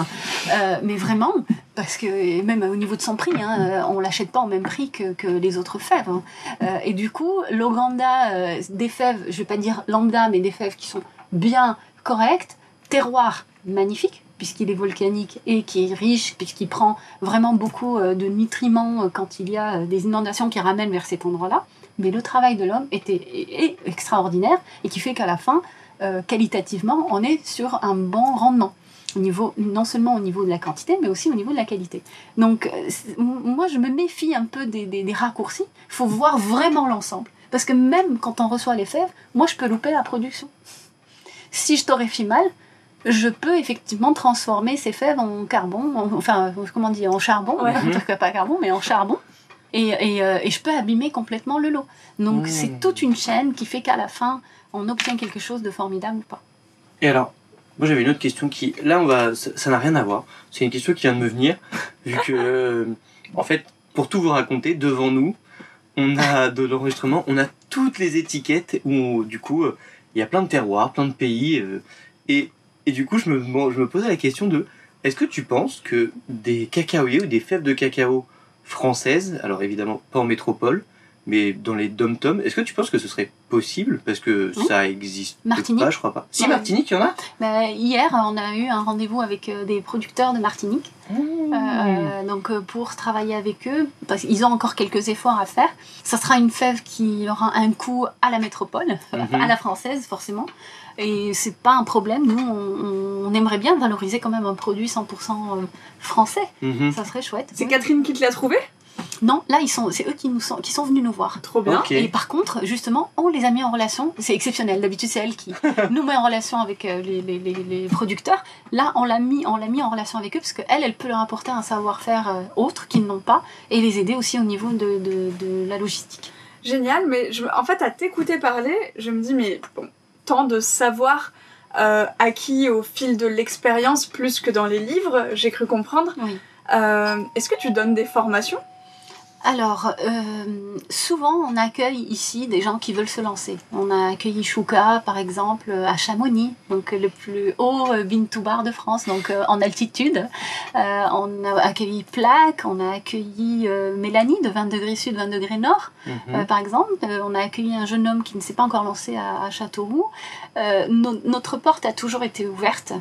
euh, mais vraiment, parce que même au niveau de son prix, hein, euh, on l'achète pas au même prix que, que les autres fèves. hein. Euh, et du coup, l'Ouganda, euh, des fèves, je vais pas dire lambda, mais des fèves qui sont bien correctes, terroir magnifique puisqu'il est volcanique et qui est riche, puisqu'il prend vraiment beaucoup euh, de nutriments euh, quand il y a euh, des inondations qui ramènent vers cet endroit-là. Mais le travail de l'homme était est- extraordinaire et qui fait qu'à la fin, qualitativement, on est sur un bon rendement. Au niveau, non seulement au niveau de la quantité, mais aussi au niveau de la qualité. Donc, moi, je me méfie un peu des, des- des raccourcis. Il faut voir vraiment l'ensemble. Parce que même quand on reçoit les fèves, moi, je peux louper la production. Si je torréfie mal, je peux effectivement transformer ces fèves en carbone, en- enfin, comment dire, en charbon, Ouais. en tout cas pas carbone, mais en charbon. Et, et, euh, et je peux abîmer complètement le lot. Donc Mmh. c'est toute une chaîne qui fait qu'à la fin, on obtient quelque chose de formidable ou pas. Et alors, moi j'avais une autre question qui, là on va, ça n'a rien à voir. C'est une question qui vient de me venir, vu que, euh, en fait, pour tout vous raconter, devant nous, on a de l'enregistrement, on a toutes les étiquettes où, du coup, euh, il y a plein de terroirs, plein de pays, euh, et, et du coup, je me, bon, je me posais la question de, est-ce que tu penses que des cacaoyers ou des fèves de cacao françaises, alors évidemment pas en métropole, mais dans les dom-toms, est-ce que tu penses que ce serait possible? Parce que Oui. ça existe Martinique. pas, je crois pas. Si, Ouais. Martinique, il y en a? Bah, hier, on a eu un rendez-vous avec euh, des producteurs de Martinique. Euh, donc euh, pour travailler avec eux, parce qu'ils ont encore quelques efforts à faire. Ça sera une fève qui aura un coût à la métropole, Mhm. à la française forcément. Et c'est pas un problème. Nous, on, on aimerait bien valoriser quand même un produit 100% français. Mhm. Ça serait chouette. C'est Catherine qui te l'a trouvé? Non, là, ils sont, c'est eux qui nous sont, qui sont venus nous voir. Trop bien. Et par contre, justement, on les a mis en relation. C'est exceptionnel. D'habitude, c'est elle qui nous met en relation avec euh, les, les- les- les producteurs. Là, on l'a mis, on l'a mis en relation avec eux parce qu'elle, elle peut leur apporter un savoir-faire euh, autre qu'ils n'ont pas et les aider aussi au niveau de, de- de la logistique. Génial, mais je, en fait, à t'écouter parler, je me dis, mais bon, tant de savoir euh, acquis au fil de l'expérience plus que dans les livres, j'ai cru comprendre. Oui. Euh, Est-ce que tu donnes des formations? Alors, euh, souvent, on accueille ici des gens qui veulent se lancer. On a accueilli Chouka, par exemple, à Chamonix, donc le plus haut euh, bin to bar de France, donc euh, en altitude. Euh, on a accueilli Plaque, on a accueilli euh, Mélanie de 20 degrés sud, 20 degrés nord, Mhm. euh, par exemple. Euh, on a accueilli un jeune homme qui ne s'est pas encore lancé à, à Châteauroux. Euh, no- notre porte a toujours été ouverte.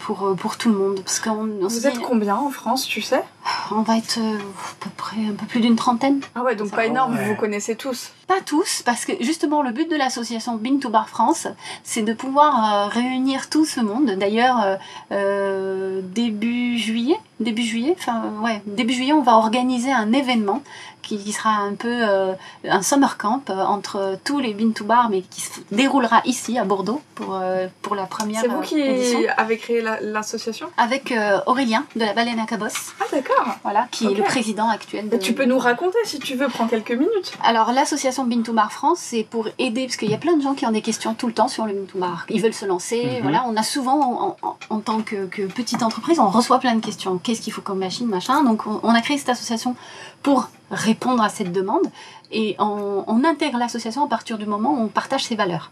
pour, pour tout le monde parce qu'on on se Vous dit, êtes combien en France, tu sais? On va être euh, à peu près un peu plus d'une trentaine Ah ouais, donc Ça pas va, énorme, ouais. vous vous connaissez tous. Pas tous, parce que justement le but de l'association Bin to Bar France, c'est de pouvoir euh, réunir tout ce monde. D'ailleurs, euh, début juillet, début juillet, enfin ouais, début juillet, on va organiser un événement qui, sera un peu euh, un summer camp euh, entre tous les Bin to Bar, mais qui se déroulera ici à Bordeaux pour euh, pour la première C'est vous qui édition. avez créé la- l'association? Avec euh, Aurélien de la Baleine à Cabosse, Ah d'accord. Voilà, qui est le président actuel. De, Tu peux nous raconter si tu veux, prends quelques minutes. Alors l'association Bintoumar France, c'est pour aider, parce qu'il y a plein de gens qui ont des questions tout le temps sur le Bintoumar. Ils veulent se lancer, Mhm. voilà. On a souvent, en, en- en tant que, que petite entreprise, on reçoit plein de questions. Qu'est-ce qu'il faut comme machine, machin? Donc on, on a créé cette association pour répondre à cette demande. Et on, on intègre l'association à partir du moment où on partage ses valeurs.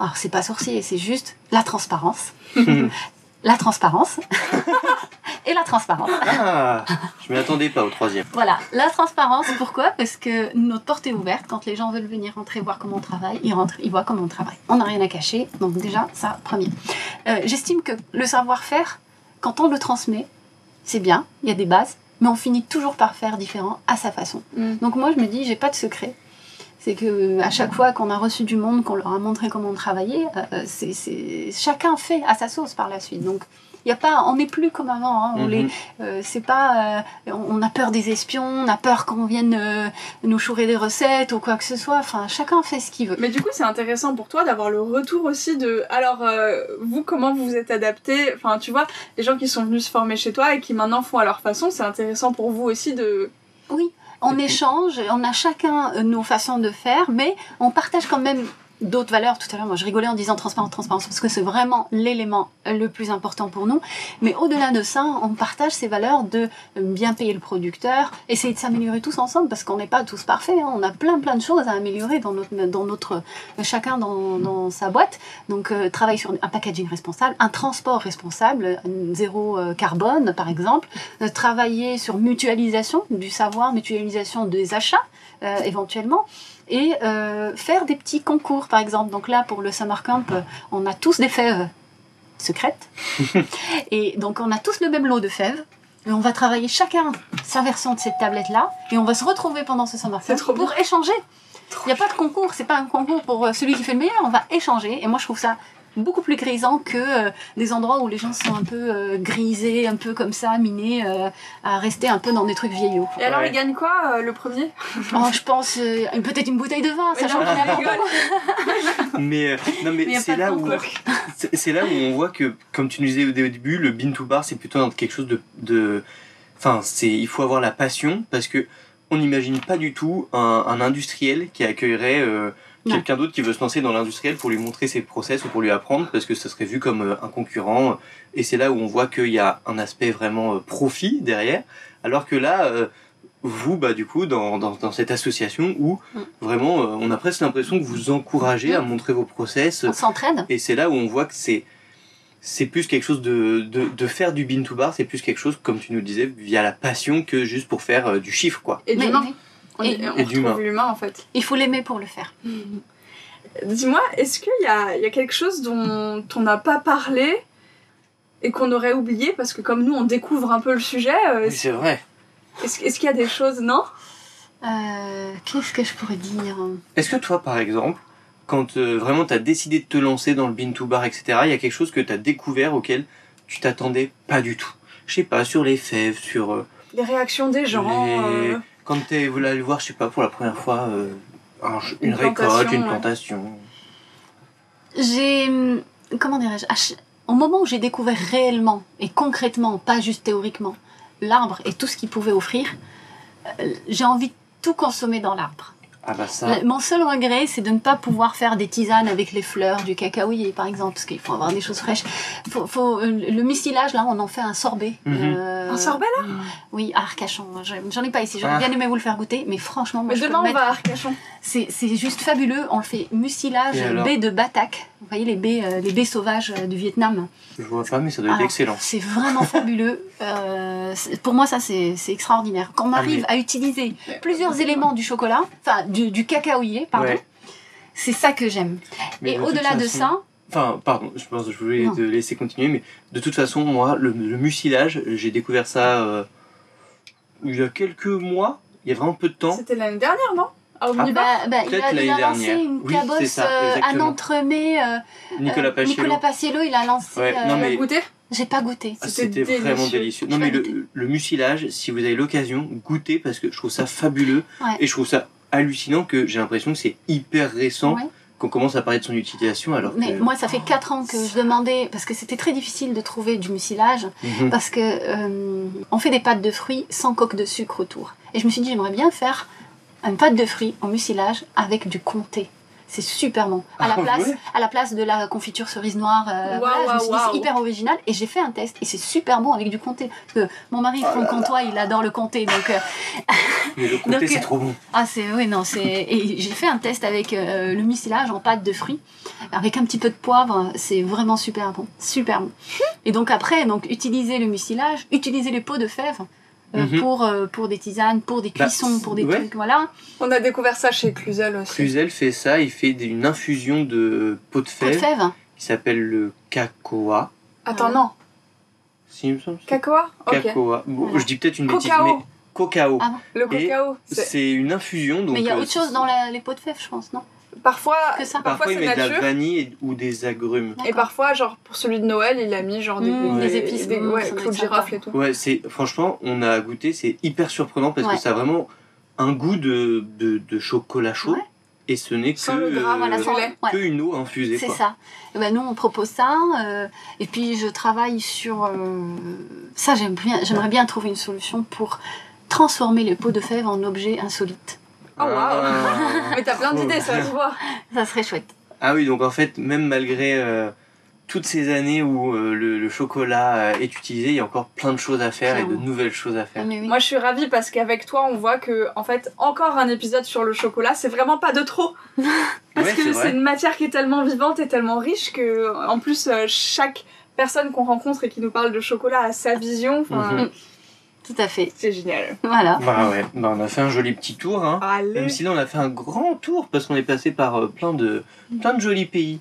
Alors c'est pas sorcier, c'est juste la transparence. la transparence. Et la transparence. Ah, je m'y attendais pas au troisième. Voilà, la transparence, pourquoi? Parce que notre porte est ouverte. Quand les gens veulent venir rentrer voir comment on travaille, ils rentrent, ils voient comment on travaille. On n'a rien à cacher, donc déjà, ça, premier. Euh, J'estime que le savoir-faire, quand on le transmet, c'est bien, il y a des bases, mais on finit toujours par faire différent à sa façon. Donc moi, je me dis, j'ai pas de secret. C'est que à chaque fois qu'on a reçu du monde, qu'on leur a montré comment on travaillait, euh, c'est chacun fait à sa sauce par la suite. Donc y a pas, on n'est plus comme avant. hein. On Mhm. les, euh, c'est pas, euh, on on a peur des espions, on a peur qu'on vienne euh, nous chourer des recettes ou quoi que ce soit. Enfin, chacun fait ce qu'il veut. Mais du coup, c'est intéressant pour toi d'avoir le retour aussi de. Alors, euh, vous, comment vous vous êtes adapté? Enfin, tu vois, les gens qui sont venus se former chez toi et qui maintenant font à leur façon, c'est intéressant pour vous aussi de. Oui, on échange, on a chacun nos façons de faire, mais on partage quand même d'autres valeurs. Tout à l'heure, moi, je rigolais en disant transparence, transparence, parce que c'est vraiment l'élément le plus important pour nous. Mais au-delà de ça, on partage ces valeurs de bien payer le producteur, essayer de s'améliorer tous ensemble, parce qu'on n'est pas tous parfaits. hein. On a plein, plein de choses à améliorer dans notre, dans notre chacun dans, dans sa boîte. Donc, euh, travailler sur un packaging responsable, un transport responsable, zéro euh, carbone, par exemple. Euh, travailler sur mutualisation du savoir, mutualisation des achats, euh, éventuellement et euh, faire des petits concours par exemple. Donc là pour le summer camp, euh, on a tous des fèves secrètes. Et donc on a tous le même lot de fèves. Et on va travailler chacun sa version de cette tablette là et on va se retrouver pendant ce summer camp pour échanger. Il n'y a pas de concours, c'est pas un concours pour euh, celui qui fait le meilleur, on va échanger. Et moi je trouve ça beaucoup plus grisant que euh, des endroits où les gens sont un peu euh, grisés, un peu comme ça, minés, euh, à rester un peu dans des trucs vieillots. Et alors, Ouais. il gagne quoi euh, le premier? Oh, je pense euh, peut-être une bouteille de vin, Mais sachant non, qu'on. Mais euh, non, mais, c'est là où c'est là où on voit que, comme tu nous disais au dé- au début, le bin to bar c'est plutôt quelque chose de, de, enfin c'est, il faut avoir la passion parce que on n'imagine pas du tout un, un industriel qui accueillerait euh. Quelqu'un d'autre qui veut se lancer dans l'industriel pour lui montrer ses process ou pour lui apprendre parce que ça serait vu comme euh, un concurrent et c'est là où on voit qu'il y a un aspect vraiment euh, profit derrière alors que là euh, vous bah du coup dans, dans, dans cette association où Mm. vraiment on a presque l'impression que vous encouragez à montrer vos process On s'entraide. et c'est là où on voit que c'est c'est plus quelque chose de, de, de faire du bin to bar, c'est plus quelque chose, comme tu nous disais, via la passion que juste pour faire euh, du chiffre, quoi. Et Mais- demain mais- On, Et- on Et retrouve l'humain en fait. Il faut l'aimer pour le faire. Dis-moi, est-ce qu'il y a, il y a quelque chose dont on n'a pas parlé et qu'on aurait oublié? Parce que comme nous on découvre un peu le sujet, euh, Oui, c'est vrai. est-ce qu'il y a des choses, non? Euh, Qu'est-ce que je pourrais dire? Est-ce que toi, par exemple, quand euh, vraiment tu as décidé de te lancer dans le bean to bar, etc., il y a quelque chose que tu as découvert auquel tu t'attendais pas du tout? Je sais pas, sur les fèves, sur euh, Les réactions des gens. les... Quand tu voulu aller voir, je sais pas, pour la première fois, euh, un- une, Une récolte, plantation, une ouais. plantation. J'ai. hum, Comment dirais-je Au moment où j'ai découvert réellement et concrètement, pas juste théoriquement, l'arbre et tout ce qu'il pouvait offrir, euh, j'ai envie de tout consommer dans l'arbre. Ah bah ça. Mon seul regret, c'est de ne pas pouvoir faire des tisanes avec les fleurs du cacaoyer, par exemple, parce qu'il faut avoir des choses fraîches. Faut, faut, euh, le mucilage, là, on en fait un sorbet. Mhm. Euh, Un sorbet là? Oui, à Arcachon. J'en ai pas ici. J'aurais Ah. bien aimé vous le faire goûter, mais franchement, moi, Mais je peux demain le on mettre- va à Arcachon. c'est juste fabuleux. On le fait mucilage baie de batak. Vous voyez les baies, euh, les baies sauvages euh, du Vietnam. Je vois pas, mais ça doit être Ah, excellent. C'est vraiment fabuleux. Euh, c'est- pour moi, ça, c'est c'est extraordinaire. Quand on Ah, arrive à utiliser plusieurs éléments du chocolat, enfin du, du cacaoyer, pardon, Ouais. c'est ça que j'aime. Mais Et au-delà de façon- ça, Enfin, pardon, je pense que je voulais Non. te laisser continuer, mais de toute façon, moi, le, le mucilage, j'ai découvert ça euh, il y a quelques mois, il y a vraiment peu de temps. C'était l'année dernière, non? Ah, bah, bah, il a, il a lancé dernière. une Oui, cabosse, ça, euh, un euh, Nicolas euh, Paciello. Nicolas Paciello, il a lancé. Ouais, non, euh, mais- Goûter J'ai pas goûté. Ah, C'était vraiment délicieux. Non, mais le, le mucilage, si vous avez l'occasion, goûtez parce que je trouve ça fabuleux Ouais. et je trouve ça hallucinant que j'ai l'impression que c'est hyper récent Ouais. qu'on commence à parler de son utilisation alors Mais que. moi, ça fait 4 ans que je demandais, parce que c'était très difficile de trouver du mucilage, Mhm. parce que euh, on fait des pâtes de fruits sans coque de sucre autour. Et je me suis dit, j'aimerais bien faire une pâte de fruits en mucilage avec du comté. C'est super bon. À la, Ah place, à la place de la confiture cerise noire, euh, voilà, je me suis dit, c'est hyper original. Et j'ai fait un test, et c'est super bon avec du comté. Parce que mon mari, Oh Franck Comtois, il adore le comté. Donc, euh, Mais le comté, c'est trop bon. ah, c'est oui, non, c'est et j'ai fait un test avec euh, le mucilage en pâte de fruits avec un petit peu de poivre, c'est vraiment super bon, super bon. Et donc après, donc utiliser le mucilage, utiliser les pots de fèves euh, Mhm. pour euh, pour des tisanes, pour des Bah, cuissons, pour des ouais. trucs, voilà. On a découvert ça chez Cluzel aussi. Cluzel fait ça, il fait une infusion de pot de Pots de fèves fèves. qui s'appelle le cacoa. Attends, non. Si, il me semble. Cacoa Ok. Cacoa. Bon, Voilà. je dis peut-être une bêtise, Cacao. mais cacao. Ah, Le cacao. c'est- C'est une infusion. Donc, Mais il y a euh, autre chose dans la- les pots de fèves, je pense, non? Parfois, Que ça. Parfois, parfois il met de la nature. vanille et- ou des agrumes. Et parfois, genre pour celui de Noël, il a mis genre des, Mmh, des épices, des- mmh, ouais, clous de girafe et tout. Ouais, c'est franchement, on a goûté, c'est hyper surprenant parce Ouais. que ça a vraiment un goût de, de, de chocolat chaud Ouais. et ce n'est que, euh, Voilà, ouais. que une eau infusée. C'est ça. Et ben nous on propose ça euh, et puis je travaille sur euh, ça j'aime bien j'aimerais bien trouver une solution pour transformer les pots de fèves en objets insolites. Oh waouh. Mais t'as plein d'idées, ça se voit. Ça serait chouette. Ah oui, donc en fait, même malgré euh, toutes ces années où euh, le, le chocolat euh, est utilisé, il y a encore plein de choses à faire et de nouvelles choses à faire. Oui. Moi, je suis ravie parce qu'avec toi, on voit que, en fait, encore un épisode sur le chocolat, c'est vraiment pas de trop. Parce Ouais, que c'est une matière qui est tellement vivante et tellement riche que, en plus, euh, chaque personne qu'on rencontre et qui nous parle de chocolat a sa vision. Enfin, Mhm. Tout à fait. c'est génial. Voilà. Bah ouais, bah, on a fait un joli petit tour. Hein. Allez. Même si là, on a fait un grand tour parce qu'on est passé par euh, plein, de, plein de jolis pays.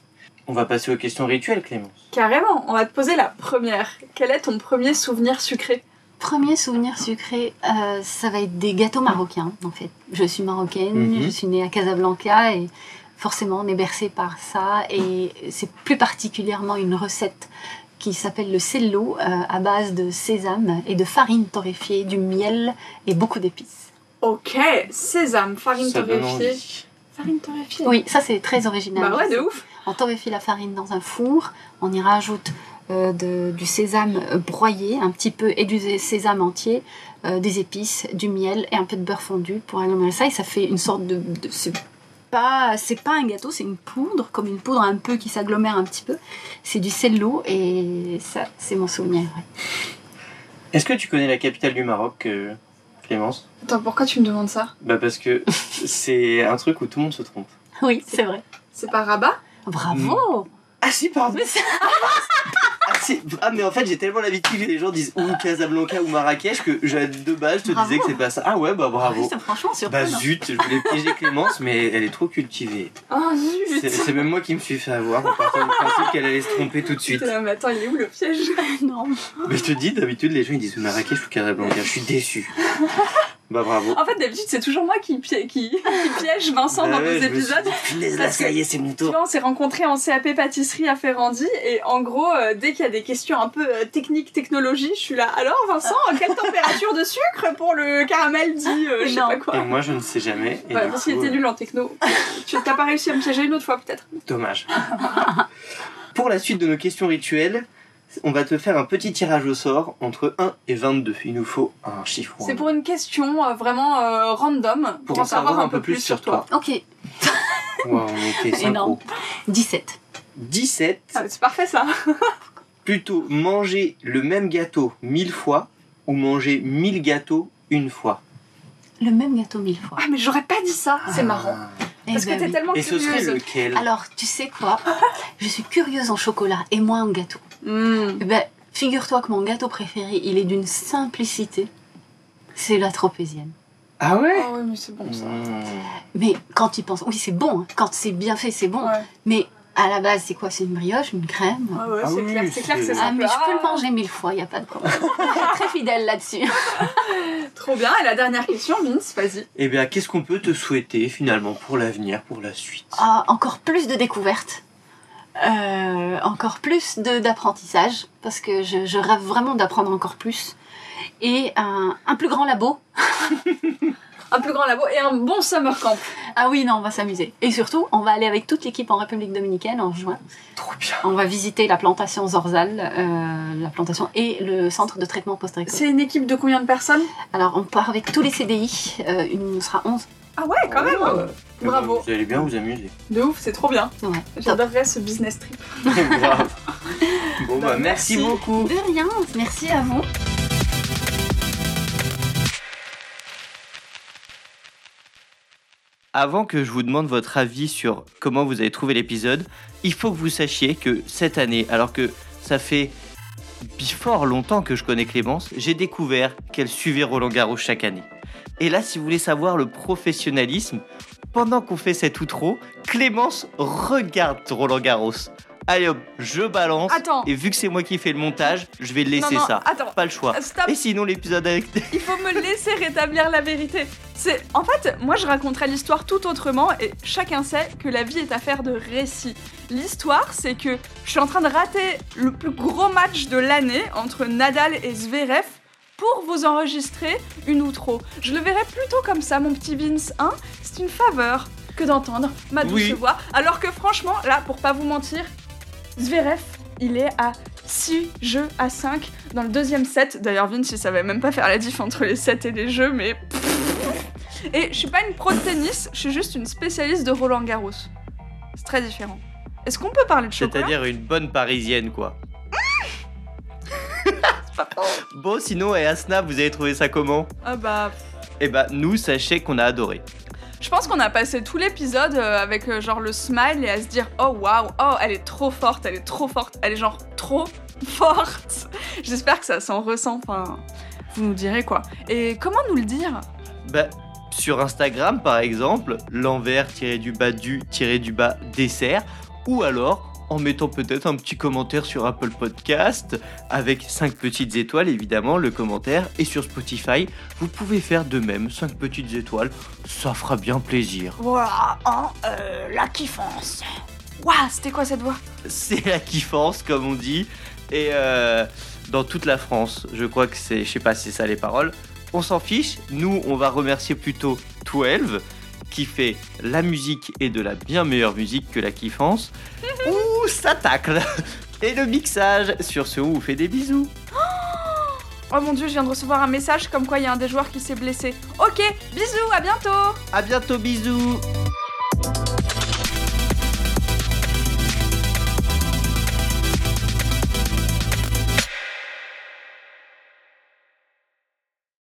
On va passer aux questions rituelles, Clémence. Carrément, on va te poser la première. Quel est ton premier souvenir sucré? Premier souvenir sucré, euh, ça va être des gâteaux marocains en fait. Je suis marocaine, Mhm. je suis née à Casablanca et forcément on est bercé par ça et c'est plus particulièrement une recette qui s'appelle le cello euh, à base de sésame et de farine torréfiée, du miel et beaucoup d'épices. Ok, sésame, farine Ça torréfiée. Farine torréfiée Oui, ça c'est très original. Bah ouais, de ouf. On torréfie la farine dans un four, on y rajoute euh, de- du sésame euh, broyé, un petit peu, et du sésame entier, euh, des épices, du miel et un peu de beurre fondu pour agglomérer ça. Et ça fait une sorte de. de- pas, c'est pas un gâteau, c'est une poudre, comme une poudre un peu qui s'agglomère un petit peu. C'est du cello et ça, c'est mon souvenir. ouais. Est-ce que tu connais la capitale du Maroc, euh, Clémence? Attends, pourquoi tu me demandes ça? Bah parce que c'est un truc où tout le monde se trompe. Oui, c'est vrai. C'est pas Rabat? Bravo Ah si, pardon Mais Ah Ah, mais en fait, j'ai tellement l'habitude que les gens disent ou Casablanca ou Marrakech que de base, je te Bravo. disais que c'est pas ça. Ah ouais, bah bravo. C'est franchement Bah surprenant. zut, je voulais piéger Clémence, mais elle est trop cultivée. Oh C'est zut c'est même moi qui me suis fait avoir en partant du principe qu'elle allait se tromper tout de suite. Putain, mais attends, il est où le piège? Non. Mais je te dis, d'habitude, les gens ils disent Marrakech ou Casablanca. Je suis déçu. Bah bravo. En fait, d'habitude, c'est toujours moi qui, pi- qui, qui piège Vincent Bah dans ouais, nos suis épisodes. Punaise, là, ça y est, c'est mon Tu vois, on s'est rencontrés en CAP pâtisserie à Ferrandi et en gros, euh, dès qu'il y a des questions un peu euh, techniques, technologie, je suis là. Alors Vincent, quelle température de sucre pour le caramel dit euh, je sais Non. pas Et quoi moi, je ne sais jamais. Et Ouais, du parce qu'il coup, était euh, nul en techno. tu t'as pas réussi à me piéger une autre fois peut-être Dommage. Pour la suite de nos questions rituelles, on va te faire un petit tirage au sort entre 1 et 22. Il nous faut un chiffre. C'est pour une question euh, vraiment euh, random pour, en savoir un peu plus sur toi. Ok. Wow, synchro. Énorme. 17. 17. Ah, c'est parfait ça. Plutôt manger le même gâteau mille fois ou manger mille gâteaux une fois. Le même gâteau mille fois. Ah mais j'aurais pas dit ça. C'est marrant. Ah. Eh Parce que ben t'es oui. tellement Et ce serait curieuse. lequel? Alors, tu sais quoi? Je suis curieuse en chocolat et moi en gâteau. Hmm. Eh ben, figure-toi que mon gâteau préféré, il est d'une simplicité. C'est la tropézienne. Ah ouais Ah oui mais c'est bon ça. Mmh. Mais quand tu penses, oui, c'est bon. hein. Quand c'est bien fait, c'est bon. Ouais. Mais à la base, c'est quoi? C'est une brioche, une crème? Ah ouais, Ah c'est oui, clair, c'est clair que c'est c'est- Ah, mais je peux le manger mille fois, il n'y a pas de problème. Très fidèle là-dessus. Trop bien. Et la dernière question, Vince, vas-y. Eh bien, qu'est-ce qu'on peut te souhaiter finalement pour l'avenir, pour la suite? Ah, encore plus de découvertes. Euh, encore plus de- d'apprentissage, parce que je, je rêve vraiment d'apprendre encore plus. Et un, un plus grand labo. Un plus grand labo et un bon summer camp. Ah oui, non, on va s'amuser. Et surtout, on va aller avec toute l'équipe en République Dominicaine en juin. Trop bien. On va visiter la plantation Zorzal, euh, la plantation et le centre de traitement post-récolte. C'est une équipe de combien de personnes? Alors, on part avec tous les CDI, euh, une, on sera 11. Ah ouais, quand même. Oh, Bravo. Vous allez bien vous amuser. De ouf, c'est trop bien. Ouais, top. J'adorerais ce business trip. Bravo. Bon bah Bah, merci merci. beaucoup. De rien, merci à vous. Avant que je vous demande votre avis sur comment vous avez trouvé l'épisode, il faut que vous sachiez que cette année, alors que ça fait fort longtemps que je connais Clémence, j'ai découvert qu'elle suivait Roland Garros chaque année. Et là, si vous voulez savoir le professionnalisme, pendant qu'on fait cet outro, Clémence regarde Roland Garros. Allez hop, je balance. Attends. Et vu que c'est moi qui fais le montage, je vais laisser non, non, ça. attends. Pas le choix. Stop. Et sinon, l'épisode avec. Il faut me laisser rétablir la vérité. C'est en fait, moi je raconterai l'histoire tout autrement et chacun sait que la vie est affaire de récit. L'histoire, c'est que je suis en train de rater le plus gros match de l'année entre Nadal et Zverev pour vous enregistrer une outro. Je le verrais plutôt comme ça, mon petit Vince, hein C'est une faveur que d'entendre ma douce Oui. voix. Alors que franchement, là, pour pas vous mentir, Zverev, il est à 6 jeux à 5 dans le deuxième set. D'ailleurs, Vince, il savait même pas faire la diff entre les sets et les jeux, mais. Et je suis pas une pro de tennis, je suis juste une spécialiste de Roland Garros. C'est très différent. Est-ce qu'on peut parler de chocolat? C'est-à-dire une bonne parisienne, quoi. bon, sinon, et Asna, vous avez trouvé ça comment? Ah bah. Eh bah, nous, sachez qu'on a adoré. Je pense qu'on a passé tout l'épisode euh, avec euh, genre le smile et à se dire oh waouh, oh elle est trop forte, elle est trop forte, elle est genre trop forte. J'espère que ça s'en ressent, enfin vous nous direz quoi. Et comment nous le dire? Bah, sur Instagram, par exemple, l'envers tiré du bas du tiré du bas dessert, ou alors en mettant peut-être un petit commentaire sur Apple Podcast. Avec 5 petites étoiles évidemment le commentaire et sur Spotify. Vous pouvez faire de même 5 petites étoiles ça fera bien plaisir. Voilà, hein, euh, la kiffance. Waouh, c'était quoi cette voix? C'est la kiffance comme on dit. Et euh, dans toute la France je crois que c'est je sais pas si c'est ça les paroles. On s'en fiche. Nous on va remercier plutôt 12 qui fait la musique et de la bien meilleure musique que la kiffance ouh ça tacle. Et le mixage sur ce on vous fait des bisous. Oh mon dieu, je viens de recevoir un message comme quoi il y a un des joueurs qui s'est blessé. Ok, bisous, à bientôt. À bientôt bisous